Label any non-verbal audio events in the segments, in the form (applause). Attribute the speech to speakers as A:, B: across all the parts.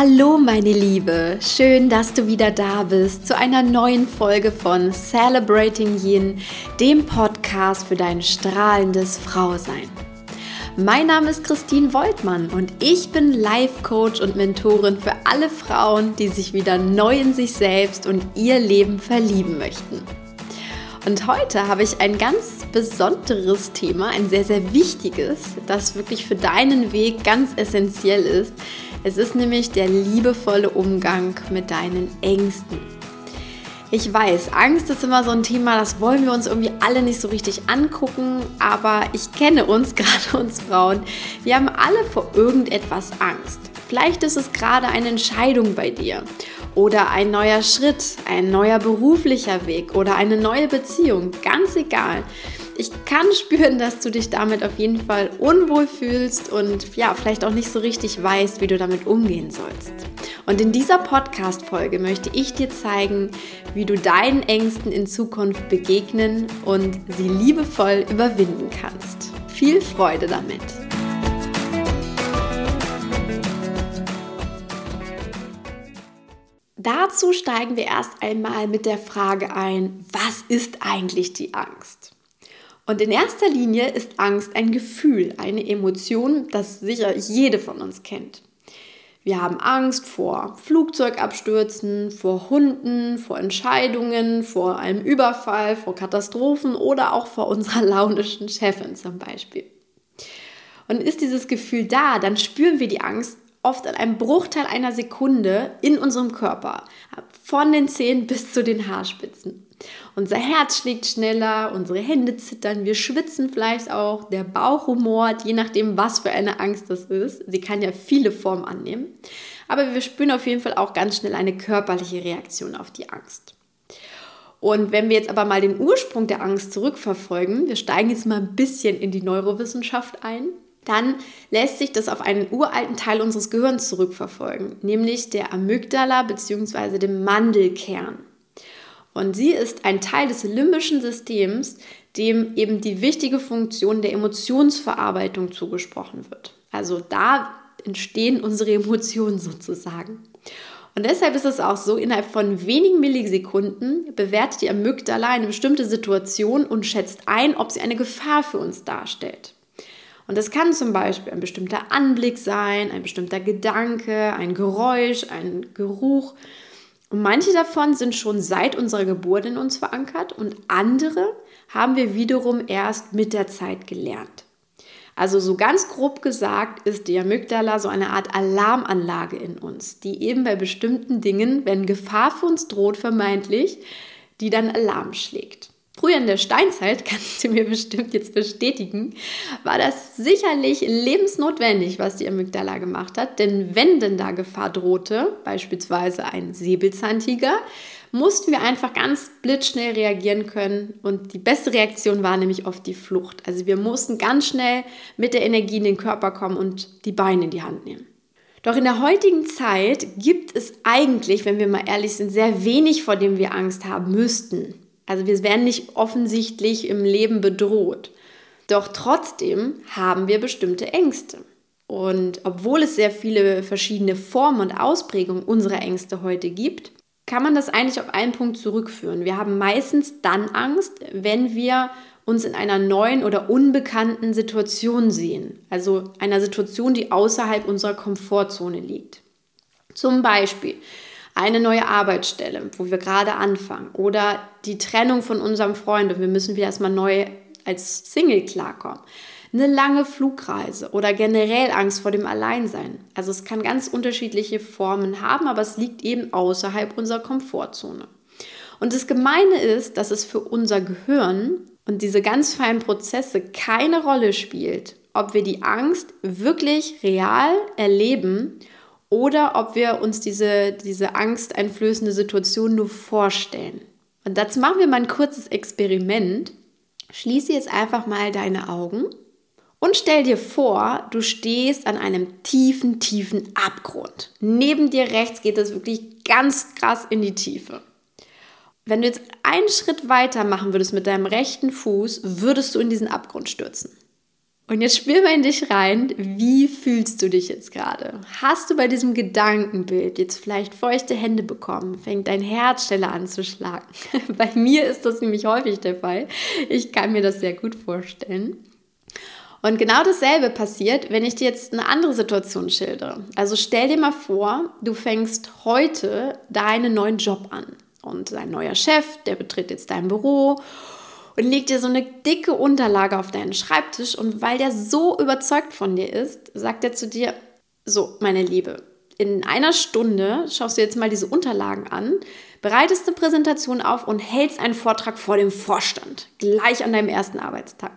A: Hallo meine Liebe, schön, dass du wieder da bist zu einer neuen Folge von Celebrating Yin, dem Podcast für dein strahlendes Frausein. Mein Name ist Christine Woltmann und ich bin Life Coach und Mentorin für alle Frauen, die sich wieder neu in sich selbst und ihr Leben verlieben möchten. Und heute habe ich ein ganz besonderes Thema, ein sehr, sehr wichtiges, das wirklich für deinen Weg ganz essentiell ist. Es ist nämlich der liebevolle Umgang mit deinen Ängsten. Ich weiß, Angst ist immer so ein Thema, das wollen wir uns irgendwie alle nicht so richtig angucken, aber ich kenne uns, (laughs) gerade uns Frauen, wir haben alle vor irgendetwas Angst. Vielleicht ist es gerade eine Entscheidung bei dir oder ein neuer Schritt, ein neuer beruflicher Weg oder eine neue Beziehung, ganz egal. Ich kann spüren, dass du dich damit auf jeden Fall unwohl fühlst und ja, vielleicht auch nicht so richtig weißt, wie du damit umgehen sollst. Und in dieser Podcast-Folge möchte ich dir zeigen, wie du deinen Ängsten in Zukunft begegnen und sie liebevoll überwinden kannst. Viel Freude damit! Dazu steigen wir erst einmal mit der Frage ein, was ist eigentlich die Angst? Und in erster Linie ist Angst ein Gefühl, eine Emotion, das sicher jede von uns kennt. Wir haben Angst vor Flugzeugabstürzen, vor Hunden, vor Entscheidungen, vor einem Überfall, vor Katastrophen oder auch vor unserer launischen Chefin zum Beispiel. Und ist dieses Gefühl da, dann spüren wir die Angst oft in einem Bruchteil einer Sekunde in unserem Körper, von den Zehen bis zu den Haarspitzen. Unser Herz schlägt schneller, unsere Hände zittern, wir schwitzen vielleicht auch, der Bauch rumort, je nachdem, was für eine Angst das ist. Sie kann ja viele Formen annehmen. Aber wir spüren auf jeden Fall auch ganz schnell eine körperliche Reaktion auf die Angst. Und wenn wir jetzt aber mal den Ursprung der Angst zurückverfolgen, wir steigen jetzt mal ein bisschen in die Neurowissenschaft ein, dann lässt sich das auf einen uralten Teil unseres Gehirns zurückverfolgen, nämlich der Amygdala bzw. dem Mandelkern. Und sie ist ein Teil des limbischen Systems, dem eben die wichtige Funktion der Emotionsverarbeitung zugesprochen wird. Also da entstehen unsere Emotionen sozusagen. Und deshalb ist es auch so, innerhalb von wenigen Millisekunden bewertet die Amygdala eine bestimmte Situation und schätzt ein, ob sie eine Gefahr für uns darstellt. Und das kann zum Beispiel ein bestimmter Anblick sein, ein bestimmter Gedanke, ein Geräusch, ein Geruch. Und manche davon sind schon seit unserer Geburt in uns verankert und andere haben wir wiederum erst mit der Zeit gelernt. Also so ganz grob gesagt ist die Amygdala so eine Art Alarmanlage in uns, die eben bei bestimmten Dingen, wenn Gefahr für uns droht, vermeintlich, die dann Alarm schlägt. Früher in der Steinzeit, (laughs) kannst du mir bestimmt jetzt bestätigen, war das sicherlich lebensnotwendig, was die Amygdala gemacht hat. Denn wenn denn da Gefahr drohte, beispielsweise ein Säbelzahntiger, mussten wir einfach ganz blitzschnell reagieren können. Und die beste Reaktion war nämlich oft die Flucht. Also wir mussten ganz schnell mit der Energie in den Körper kommen und die Beine in die Hand nehmen. Doch in der heutigen Zeit gibt es eigentlich, wenn wir mal ehrlich sind, sehr wenig, vor dem wir Angst haben müssten. Also wir werden nicht offensichtlich im Leben bedroht. Doch trotzdem haben wir bestimmte Ängste. Und obwohl es sehr viele verschiedene Formen und Ausprägungen unserer Ängste heute gibt, kann man das eigentlich auf einen Punkt zurückführen. Wir haben meistens dann Angst, wenn wir uns in einer neuen oder unbekannten Situation sehen. Also einer Situation, die außerhalb unserer Komfortzone liegt. Zum Beispiel, eine neue Arbeitsstelle, wo wir gerade anfangen oder die Trennung von unserem Freund und wir müssen wieder erstmal neu als Single klarkommen. Eine lange Flugreise oder generell Angst vor dem Alleinsein. Also es kann ganz unterschiedliche Formen haben, aber es liegt eben außerhalb unserer Komfortzone. Und das Gemeine ist, dass es für unser Gehirn und diese ganz feinen Prozesse keine Rolle spielt, ob wir die Angst wirklich real erleben oder ob wir uns diese, diese angsteinflößende Situation nur vorstellen. Und dazu machen wir mal ein kurzes Experiment. Schließe jetzt einfach mal deine Augen und stell dir vor, du stehst an einem tiefen, tiefen Abgrund. Neben dir rechts geht es wirklich ganz krass in die Tiefe. Wenn du jetzt einen Schritt weiter machen würdest mit deinem rechten Fuß, würdest du in diesen Abgrund stürzen. Und jetzt spür mal in dich rein, wie fühlst du dich jetzt gerade? Hast du bei diesem Gedankenbild jetzt vielleicht feuchte Hände bekommen? Fängt dein Herz an zu schlagen? (laughs) bei mir ist das nämlich häufig der Fall. Ich kann mir das sehr gut vorstellen. Und genau dasselbe passiert, wenn ich dir jetzt eine andere Situation schildere. Also stell dir mal vor, du fängst heute deinen neuen Job an und dein neuer Chef, der betritt jetzt dein Büro und legt dir so eine dicke Unterlage auf deinen Schreibtisch und weil der so überzeugt von dir ist, sagt er zu dir, so, meine Liebe, in einer Stunde schaust du jetzt mal diese Unterlagen an, bereitest eine Präsentation auf und hältst einen Vortrag vor dem Vorstand, gleich an deinem ersten Arbeitstag.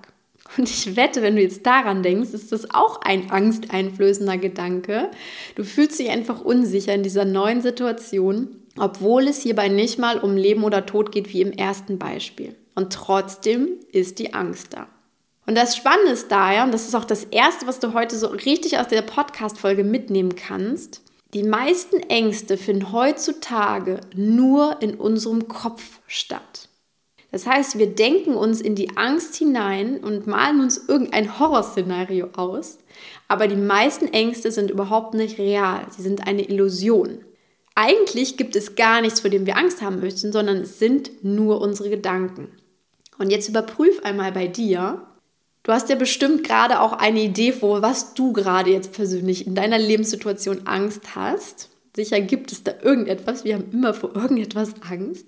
A: Und ich wette, wenn du jetzt daran denkst, ist das auch ein angsteinflößender Gedanke. Du fühlst dich einfach unsicher in dieser neuen Situation, obwohl es hierbei nicht mal um Leben oder Tod geht wie im ersten Beispiel. Und trotzdem ist die Angst da. Und das Spannende ist daher, und das ist auch das Erste, was du heute so richtig aus der Podcast-Folge mitnehmen kannst, die meisten Ängste finden heutzutage nur in unserem Kopf statt. Das heißt, wir denken uns in die Angst hinein und malen uns irgendein Horrorszenario aus, aber die meisten Ängste sind überhaupt nicht real, sie sind eine Illusion. Eigentlich gibt es gar nichts, vor dem wir Angst haben möchten, sondern es sind nur unsere Gedanken. Und jetzt überprüf einmal bei dir. Du hast ja bestimmt gerade auch eine Idee vor, was du gerade jetzt persönlich in deiner Lebenssituation Angst hast. Sicher gibt es da irgendetwas. Wir haben immer vor irgendetwas Angst.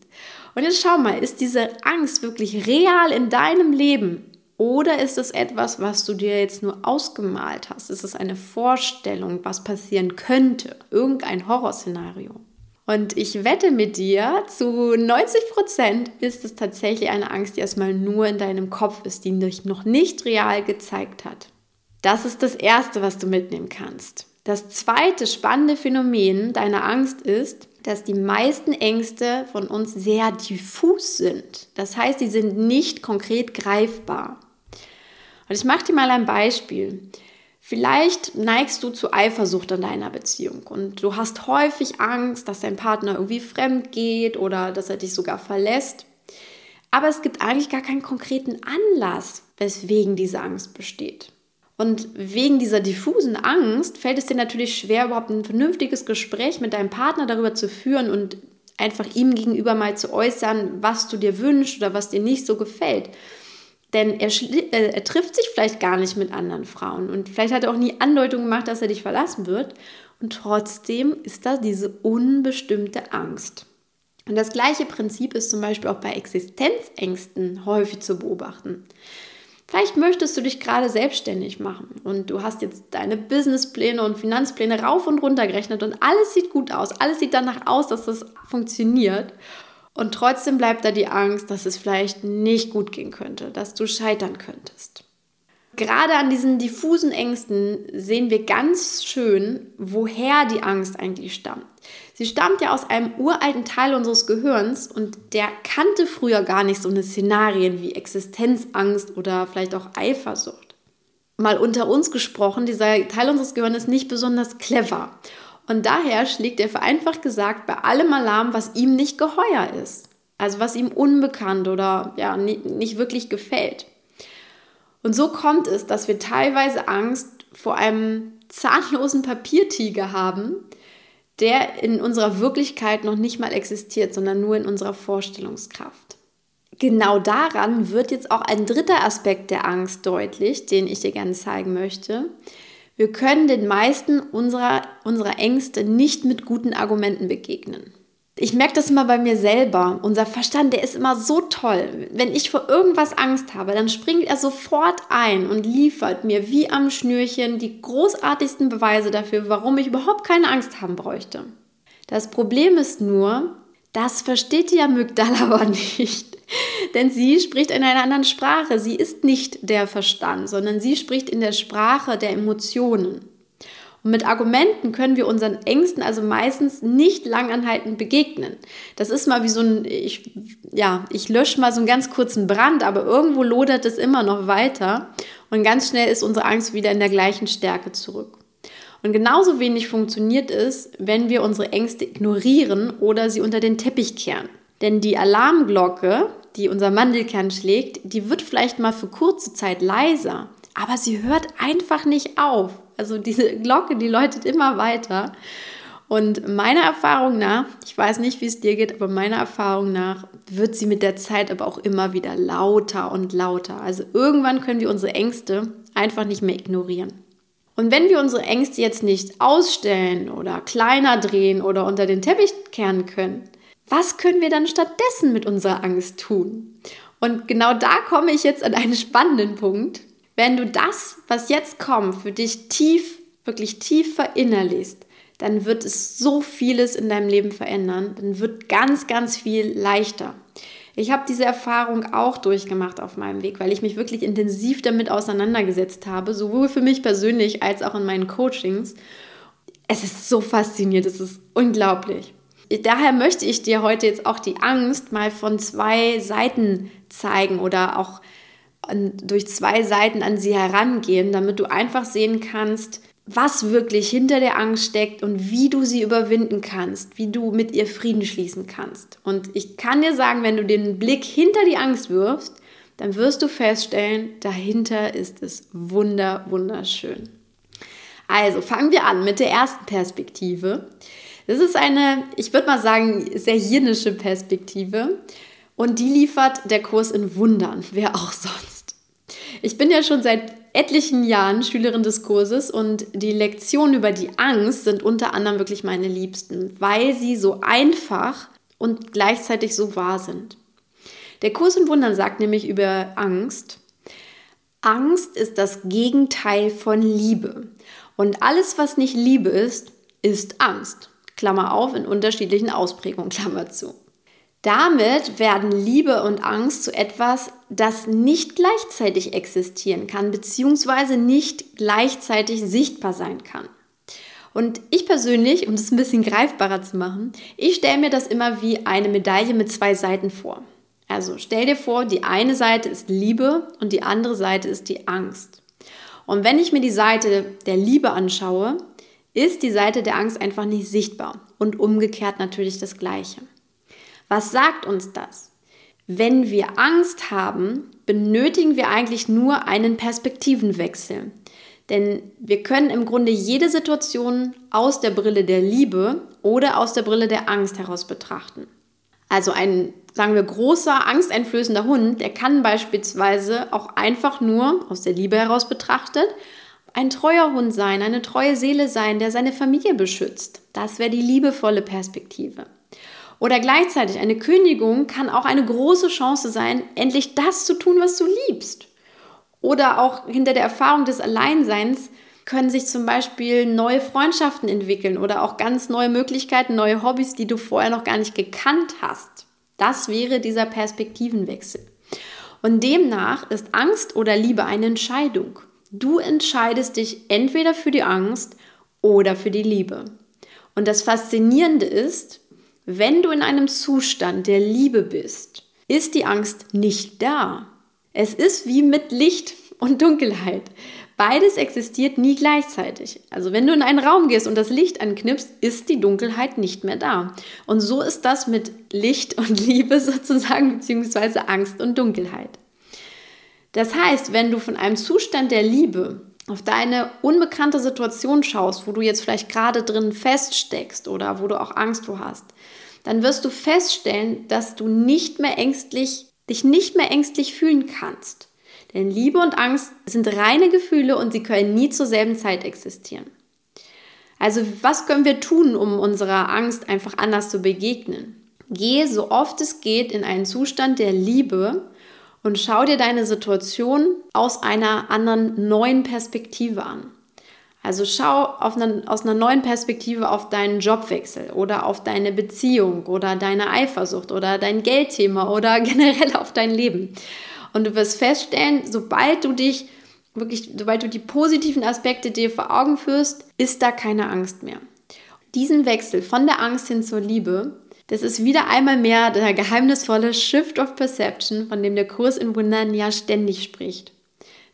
A: Und jetzt schau mal, ist diese Angst wirklich real in deinem Leben? Oder ist es etwas, was du dir jetzt nur ausgemalt hast? Ist es eine Vorstellung, was passieren könnte? Irgendein Horrorszenario? Und ich wette mit dir, zu 90 Prozent ist es tatsächlich eine Angst, die erstmal nur in deinem Kopf ist, die dich noch nicht real gezeigt hat. Das ist das Erste, was du mitnehmen kannst. Das zweite spannende Phänomen deiner Angst ist, dass die meisten Ängste von uns sehr diffus sind. Das heißt, sie sind nicht konkret greifbar. Und ich mache dir mal ein Beispiel. Vielleicht neigst du zu Eifersucht in deiner Beziehung und du hast häufig Angst, dass dein Partner irgendwie fremd geht oder dass er dich sogar verlässt. Aber es gibt eigentlich gar keinen konkreten Anlass, weswegen diese Angst besteht. Und wegen dieser diffusen Angst fällt es dir natürlich schwer, überhaupt ein vernünftiges Gespräch mit deinem Partner darüber zu führen und einfach ihm gegenüber mal zu äußern, was du dir wünschst oder was dir nicht so gefällt. Denn er, äh, er, trifft sich vielleicht gar nicht mit anderen Frauen und vielleicht hat er auch nie Andeutung gemacht, dass er dich verlassen wird. Und trotzdem ist da diese unbestimmte Angst. Und das gleiche Prinzip ist zum Beispiel auch bei Existenzängsten häufig zu beobachten. Vielleicht möchtest du dich gerade selbstständig machen und du hast jetzt deine Businesspläne und Finanzpläne rauf und runter gerechnet und alles sieht gut aus. Alles sieht danach aus, dass das funktioniert. Und trotzdem bleibt da die Angst, dass es vielleicht nicht gut gehen könnte, dass du scheitern könntest. Gerade an diesen diffusen Ängsten sehen wir ganz schön, woher die Angst eigentlich stammt. Sie stammt ja aus einem uralten Teil unseres Gehirns und der kannte früher gar nicht so eine Szenarien wie Existenzangst oder vielleicht auch Eifersucht. Mal unter uns gesprochen, dieser Teil unseres Gehirns ist nicht besonders clever und daher schlägt er vereinfacht gesagt bei allem Alarm, was ihm nicht geheuer ist. Also was ihm unbekannt oder ja, nicht wirklich gefällt. Und so kommt es, dass wir teilweise Angst vor einem zahnlosen Papiertiger haben, der in unserer Wirklichkeit noch nicht mal existiert, sondern nur in unserer Vorstellungskraft. Genau daran wird jetzt auch ein dritter Aspekt der Angst deutlich, den ich dir gerne zeigen möchte. Wir können den meisten unserer, unserer Ängste nicht mit guten Argumenten begegnen. Ich merke das immer bei mir selber. Unser Verstand, der ist immer so toll. Wenn ich vor irgendwas Angst habe, dann springt er sofort ein und liefert mir wie am Schnürchen die großartigsten Beweise dafür, warum ich überhaupt keine Angst haben bräuchte. Das Problem ist nur, das versteht die Amygdala (laughs) aber nicht. (laughs) Denn sie spricht in einer anderen Sprache. Sie ist nicht der Verstand, sondern sie spricht in der Sprache der Emotionen. Und mit Argumenten können wir unseren Ängsten also meistens nicht langanhaltend begegnen. Das ist mal wie so ein, ich, ja, ich lösche mal so einen ganz kurzen Brand, aber irgendwo lodert es immer noch weiter und ganz schnell ist unsere Angst wieder in der gleichen Stärke zurück. Und genauso wenig funktioniert es, wenn wir unsere Ängste ignorieren oder sie unter den Teppich kehren. Denn die Alarmglocke, die unser Mandelkern schlägt, die wird vielleicht mal für kurze Zeit leiser. aber sie hört einfach nicht auf. Also diese Glocke, die läutet immer weiter. Und meiner Erfahrung nach, ich weiß nicht, wie es dir geht, aber meiner Erfahrung nach wird sie mit der Zeit aber auch immer wieder lauter und lauter. Also irgendwann können wir unsere Ängste einfach nicht mehr ignorieren. Und wenn wir unsere Ängste jetzt nicht ausstellen oder kleiner drehen oder unter den Teppich kehren können, was können wir dann stattdessen mit unserer Angst tun? Und genau da komme ich jetzt an einen spannenden Punkt. Wenn du das, was jetzt kommt, für dich tief, wirklich tief verinnerlichst, dann wird es so vieles in deinem Leben verändern. Dann wird ganz, ganz viel leichter. Ich habe diese Erfahrung auch durchgemacht auf meinem Weg, weil ich mich wirklich intensiv damit auseinandergesetzt habe, sowohl für mich persönlich als auch in meinen Coachings. Es ist so faszinierend, es ist unglaublich. Daher möchte ich dir heute jetzt auch die Angst mal von zwei Seiten zeigen oder auch durch zwei Seiten an sie herangehen, damit du einfach sehen kannst, was wirklich hinter der Angst steckt und wie du sie überwinden kannst, wie du mit ihr Frieden schließen kannst. Und ich kann dir sagen, wenn du den Blick hinter die Angst wirfst, dann wirst du feststellen, dahinter ist es wunder, wunderschön. Also fangen wir an mit der ersten Perspektive. Das ist eine, ich würde mal sagen, sehr hirnische Perspektive und die liefert der Kurs in Wundern, wer auch sonst. Ich bin ja schon seit etlichen Jahren Schülerin des Kurses und die Lektionen über die Angst sind unter anderem wirklich meine Liebsten, weil sie so einfach und gleichzeitig so wahr sind. Der Kurs in Wundern sagt nämlich über Angst, Angst ist das Gegenteil von Liebe. Und alles, was nicht Liebe ist, ist Angst. Klammer auf, in unterschiedlichen Ausprägungen, Klammer zu. Damit werden Liebe und Angst zu etwas, das nicht gleichzeitig existieren kann, beziehungsweise nicht gleichzeitig sichtbar sein kann. Und ich persönlich, um das ein bisschen greifbarer zu machen, ich stelle mir das immer wie eine Medaille mit zwei Seiten vor. Also stell dir vor, die eine Seite ist Liebe und die andere Seite ist die Angst. Und wenn ich mir die Seite der Liebe anschaue, ist die Seite der Angst einfach nicht sichtbar und umgekehrt natürlich das Gleiche. Was sagt uns das? Wenn wir Angst haben, benötigen wir eigentlich nur einen Perspektivenwechsel. Denn wir können im Grunde jede Situation aus der Brille der Liebe oder aus der Brille der Angst heraus betrachten. Also ein, sagen wir, großer, angsteinflößender Hund, der kann beispielsweise auch einfach nur aus der Liebe heraus betrachtet ein treuer Hund sein, eine treue Seele sein, der seine Familie beschützt. Das wäre die liebevolle Perspektive. Oder gleichzeitig eine Kündigung kann auch eine große Chance sein, endlich das zu tun, was du liebst. Oder auch hinter der Erfahrung des Alleinseins können sich zum Beispiel neue Freundschaften entwickeln oder auch ganz neue Möglichkeiten, neue Hobbys, die du vorher noch gar nicht gekannt hast. Das wäre dieser Perspektivenwechsel. Und demnach ist Angst oder Liebe eine Entscheidung. Du entscheidest dich entweder für die Angst oder für die Liebe. Und das Faszinierende ist, wenn du in einem Zustand der Liebe bist, ist die Angst nicht da. Es ist wie mit Licht und Dunkelheit. Beides existiert nie gleichzeitig. Also wenn du in einen Raum gehst und das Licht anknipst, ist die Dunkelheit nicht mehr da. Und so ist das mit Licht und Liebe (laughs) sozusagen, beziehungsweise Angst und Dunkelheit. Das heißt, wenn du von einem Zustand der Liebe auf deine unbekannte Situation schaust, wo du jetzt vielleicht gerade drin feststeckst oder wo du auch Angst vor hast, dann wirst du feststellen, dass du nicht mehr ängstlich, dich nicht mehr ängstlich fühlen kannst. Denn Liebe und Angst sind reine Gefühle und sie können nie zur selben Zeit existieren. Also was können wir tun, um unserer Angst einfach anders zu begegnen? Gehe so oft es geht in einen Zustand der Liebe und schau dir deine Situation aus einer anderen neuen Perspektive an. Also schau eine, aus einer neuen Perspektive auf deinen Jobwechsel oder auf deine Beziehung oder deine Eifersucht oder dein Geldthema oder (laughs) generell auf dein Leben. Und du wirst feststellen, sobald du dich wirklich, sobald du die positiven Aspekte dir vor Augen führst, ist da keine Angst mehr. Diesen Wechsel von der Angst hin zur Liebe das ist wieder einmal mehr der geheimnisvolle Shift of Perception, von dem der Kurs in Wundern ja ständig spricht.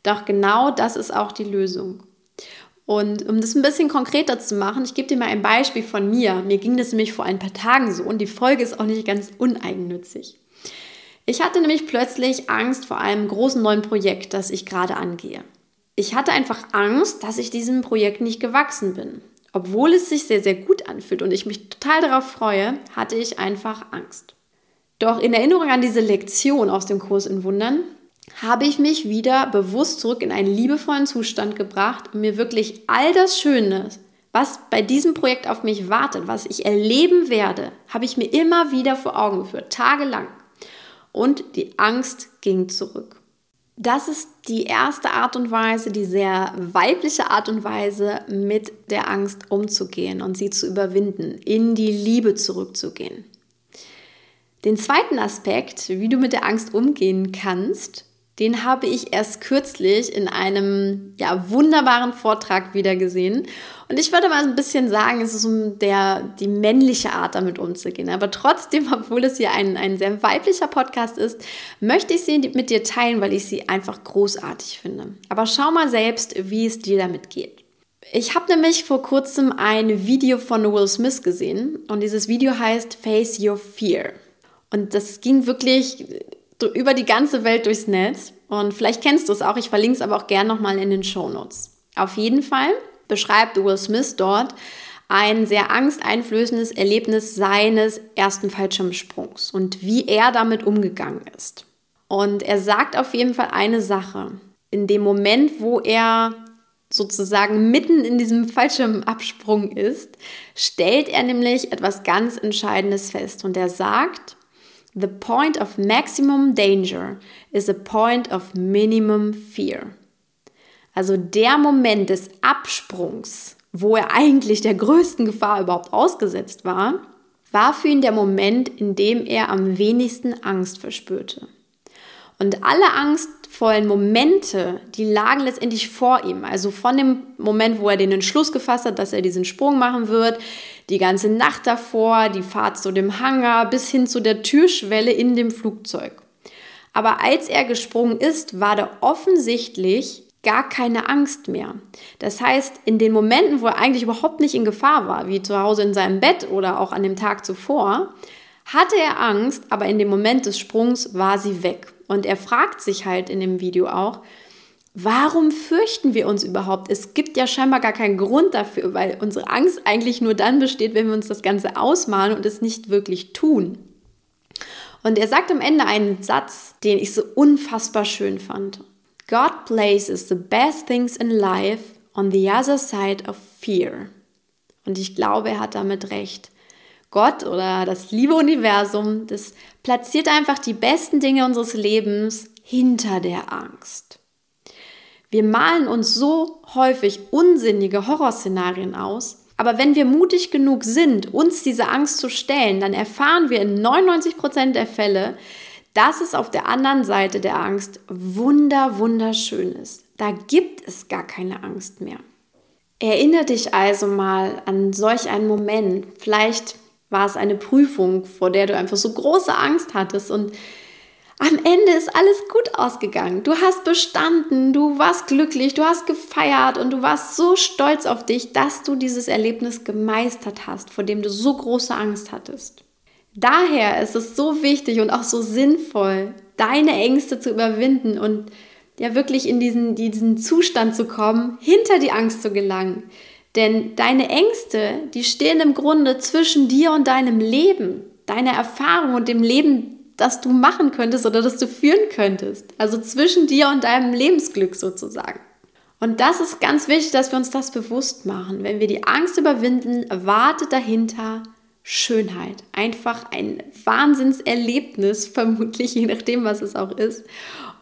A: Doch genau das ist auch die Lösung. Und um das ein bisschen konkreter zu machen, ich gebe dir mal ein Beispiel von mir. Mir ging das nämlich vor ein paar Tagen so und die Folge ist auch nicht ganz uneigennützig. Ich hatte nämlich plötzlich Angst vor einem großen neuen Projekt, das ich gerade angehe. Ich hatte einfach Angst, dass ich diesem Projekt nicht gewachsen bin. Obwohl es sich sehr, sehr gut anfühlt und ich mich total darauf freue, hatte ich einfach Angst. Doch in Erinnerung an diese Lektion aus dem Kurs in Wundern habe ich mich wieder bewusst zurück in einen liebevollen Zustand gebracht und mir wirklich all das Schöne, was bei diesem Projekt auf mich wartet, was ich erleben werde, habe ich mir immer wieder vor Augen geführt, tagelang. Und die Angst ging zurück. Das ist die erste Art und Weise, die sehr weibliche Art und Weise, mit der Angst umzugehen und sie zu überwinden, in die Liebe zurückzugehen. Den zweiten Aspekt, wie du mit der Angst umgehen kannst, den habe ich erst kürzlich in einem ja, wunderbaren Vortrag wieder gesehen. Und ich würde mal ein bisschen sagen, es ist um der, die männliche Art damit umzugehen. Aber trotzdem, (laughs) obwohl es hier ein, ein sehr weiblicher Podcast ist, möchte ich sie mit dir teilen, weil ich sie einfach großartig finde. Aber schau mal selbst, wie es dir damit geht. Ich habe nämlich vor kurzem ein Video von Will Smith gesehen und dieses Video heißt Face Your Fear. Und das ging wirklich über die ganze Welt durchs Netz. Und vielleicht kennst du es auch, ich verlinke es aber auch gerne nochmal in den Show Notes. Auf jeden Fall beschreibt Will Smith dort ein sehr angsteinflößendes Erlebnis seines ersten Fallschirmsprungs und wie er damit umgegangen ist. Und er sagt auf jeden Fall eine Sache. In dem Moment, wo er sozusagen mitten in diesem Fallschirmabsprung ist, stellt er nämlich etwas ganz Entscheidendes fest. Und er sagt, The point of maximum danger is a point of minimum fear. Also der Moment des Absprungs, wo er eigentlich der größten Gefahr überhaupt ausgesetzt war, war für ihn der Moment, in dem er am wenigsten Angst verspürte. Und alle angstvollen Momente, die lagen letztendlich vor ihm. Also von dem Moment, wo er den Entschluss gefasst hat, dass er diesen Sprung machen wird, die ganze Nacht davor, die Fahrt zu dem Hangar bis hin zu der Türschwelle in dem Flugzeug. Aber als er gesprungen ist, war da offensichtlich gar keine Angst mehr. Das heißt, in den Momenten, wo er eigentlich überhaupt nicht in Gefahr war, wie zu Hause in seinem Bett oder auch an dem Tag zuvor, hatte er Angst, aber in dem Moment des Sprungs war sie weg. Und er fragt sich halt in dem Video auch, warum fürchten wir uns überhaupt? Es gibt ja scheinbar gar keinen Grund dafür, weil unsere Angst eigentlich nur dann besteht, wenn wir uns das Ganze ausmalen und es nicht wirklich tun. Und er sagt am Ende einen Satz, den ich so unfassbar schön fand. God places the best things in life on the other side of fear. Und ich glaube, er hat damit recht. Gott oder das liebe Universum, das platziert einfach die besten Dinge unseres Lebens hinter der Angst. Wir malen uns so häufig unsinnige Horrorszenarien aus, aber wenn wir mutig genug sind, uns diese Angst zu stellen, dann erfahren wir in 99 Prozent der Fälle, dass es auf der anderen Seite der Angst wunder, wunderschön ist. Da gibt es gar keine Angst mehr. Erinnere dich also mal an solch einen Moment. Vielleicht war es eine Prüfung, vor der du einfach so große Angst hattest und am Ende ist alles gut ausgegangen. Du hast bestanden, du warst glücklich, du hast gefeiert und du warst so stolz auf dich, dass du dieses Erlebnis gemeistert hast, vor dem du so große Angst hattest. Daher ist es so wichtig und auch so sinnvoll, deine Ängste zu überwinden und ja wirklich in diesen, diesen Zustand zu kommen, hinter die Angst zu gelangen, denn deine Ängste, die stehen im Grunde zwischen dir und deinem Leben, deiner Erfahrung und dem Leben, das du machen könntest oder das du führen könntest. Also zwischen dir und deinem Lebensglück sozusagen. Und das ist ganz wichtig, dass wir uns das bewusst machen. Wenn wir die Angst überwinden, wartet dahinter Schönheit. Einfach ein Wahnsinnserlebnis, (laughs) vermutlich, je nachdem, was es auch ist.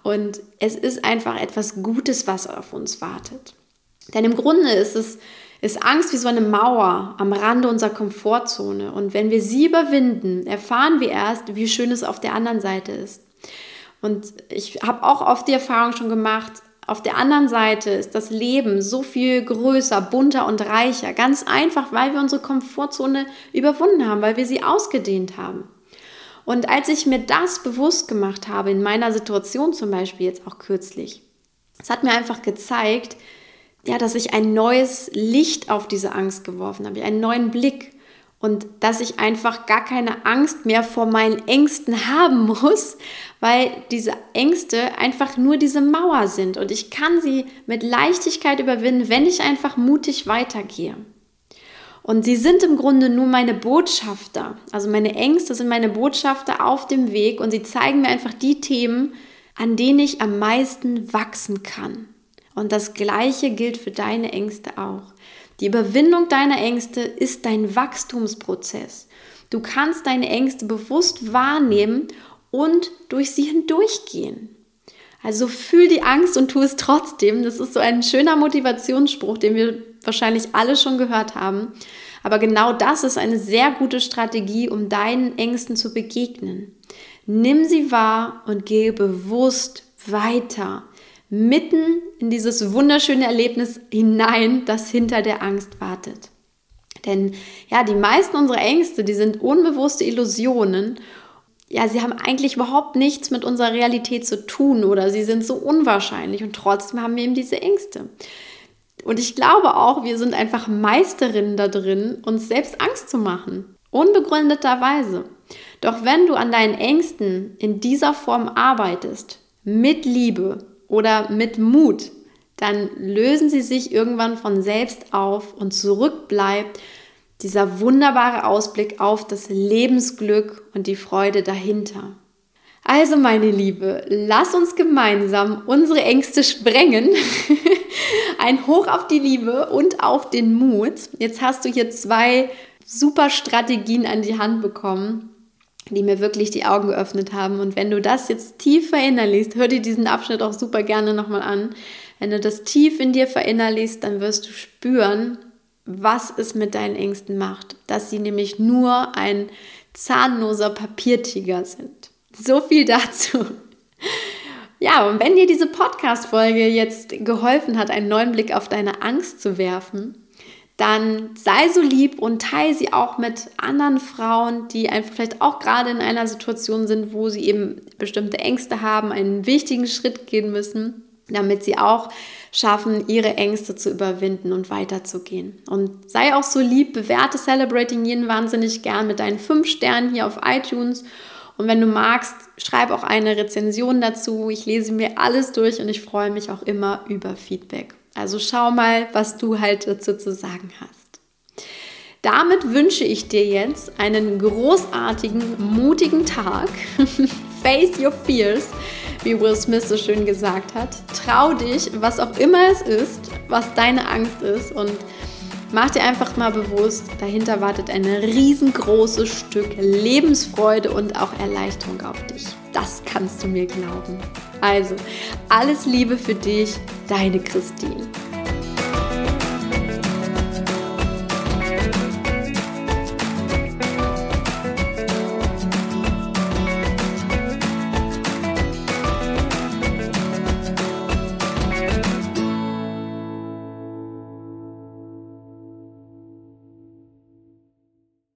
A: Und es ist einfach etwas Gutes, was auf uns wartet. Denn im Grunde ist es ist Angst wie so eine Mauer am Rande unserer Komfortzone. Und wenn wir sie überwinden, erfahren wir erst, wie schön es auf der anderen Seite ist. Und ich habe auch oft die Erfahrung schon gemacht, auf der anderen Seite ist das Leben so viel größer, bunter und reicher. Ganz einfach, weil wir unsere Komfortzone überwunden haben, weil wir sie ausgedehnt haben. Und als ich mir das bewusst gemacht habe, in meiner Situation zum Beispiel jetzt auch kürzlich, es hat mir einfach gezeigt, ja, dass ich ein neues Licht auf diese Angst geworfen habe, einen neuen Blick. und dass ich einfach gar keine Angst mehr vor meinen Ängsten (laughs) haben muss, weil diese Ängste einfach nur diese Mauer sind und ich kann sie mit Leichtigkeit überwinden, wenn ich einfach mutig weitergehe. Und sie sind im Grunde nur meine Botschafter. Also meine Ängste sind meine Botschafter auf dem Weg und sie zeigen mir einfach die Themen, an denen ich am meisten wachsen kann. Und das Gleiche gilt für deine Ängste auch. Die Überwindung deiner Ängste ist dein Wachstumsprozess. Du kannst deine Ängste bewusst wahrnehmen und durch sie hindurchgehen. Also fühl die Angst und tu es trotzdem. Das ist so ein schöner Motivationsspruch, den wir wahrscheinlich alle schon gehört haben. Aber genau das ist eine sehr gute Strategie, um deinen Ängsten zu begegnen. Nimm sie wahr und gehe bewusst weiter mitten in dieses wunderschöne Erlebnis hinein, das hinter der Angst wartet. Denn ja, die meisten unserer Ängste, die sind unbewusste Illusionen. Ja, sie haben eigentlich überhaupt nichts mit unserer Realität zu tun oder sie sind so unwahrscheinlich und trotzdem haben wir eben diese Ängste. Und ich glaube auch, wir sind einfach Meisterinnen da drin, uns selbst Angst zu machen. Unbegründeterweise. Doch wenn du an deinen Ängsten in dieser Form arbeitest, mit Liebe, oder mit Mut, dann lösen sie sich irgendwann von selbst auf und zurück bleibt dieser wunderbare Ausblick auf das Lebensglück und die Freude dahinter. Also meine Liebe, lass uns gemeinsam unsere Ängste sprengen. (laughs) Ein Hoch auf die Liebe und auf den Mut. Jetzt hast du hier zwei super Strategien an die Hand bekommen, die mir wirklich die Augen geöffnet haben. Und wenn du das jetzt tief verinnerlichst, hör dir diesen Abschnitt auch super gerne nochmal an. Wenn du das tief in dir verinnerlichst, dann wirst du spüren, was es mit deinen Ängsten macht. Dass sie nämlich nur ein zahnloser Papiertiger sind. So viel dazu. Ja, und wenn dir diese Podcast-Folge jetzt geholfen hat, einen neuen Blick auf deine Angst zu werfen, dann sei so lieb und teile sie auch mit anderen Frauen, die einfach vielleicht auch gerade in einer Situation sind, wo sie eben bestimmte Ängste haben, einen wichtigen Schritt gehen müssen, damit sie auch schaffen, ihre Ängste zu überwinden und weiterzugehen. Und sei auch so lieb, bewerte Celebrating Yin wahnsinnig gern mit deinen fünf Sternen hier auf iTunes. Und wenn du magst, schreib auch eine Rezension dazu. Ich lese mir alles durch und ich freue mich auch immer über Feedback. Also schau mal, was du halt dazu zu sagen hast. Damit wünsche ich dir jetzt einen großartigen, mutigen Tag. (laughs) Face your fears, wie Will Smith so schön gesagt hat. Trau dich, was auch immer es ist, was deine Angst ist und mach dir einfach mal bewusst, dahinter wartet ein riesengroßes Stück Lebensfreude und auch Erleichterung auf dich. Das kannst du mir glauben. Also, alles Liebe für dich, deine Christine.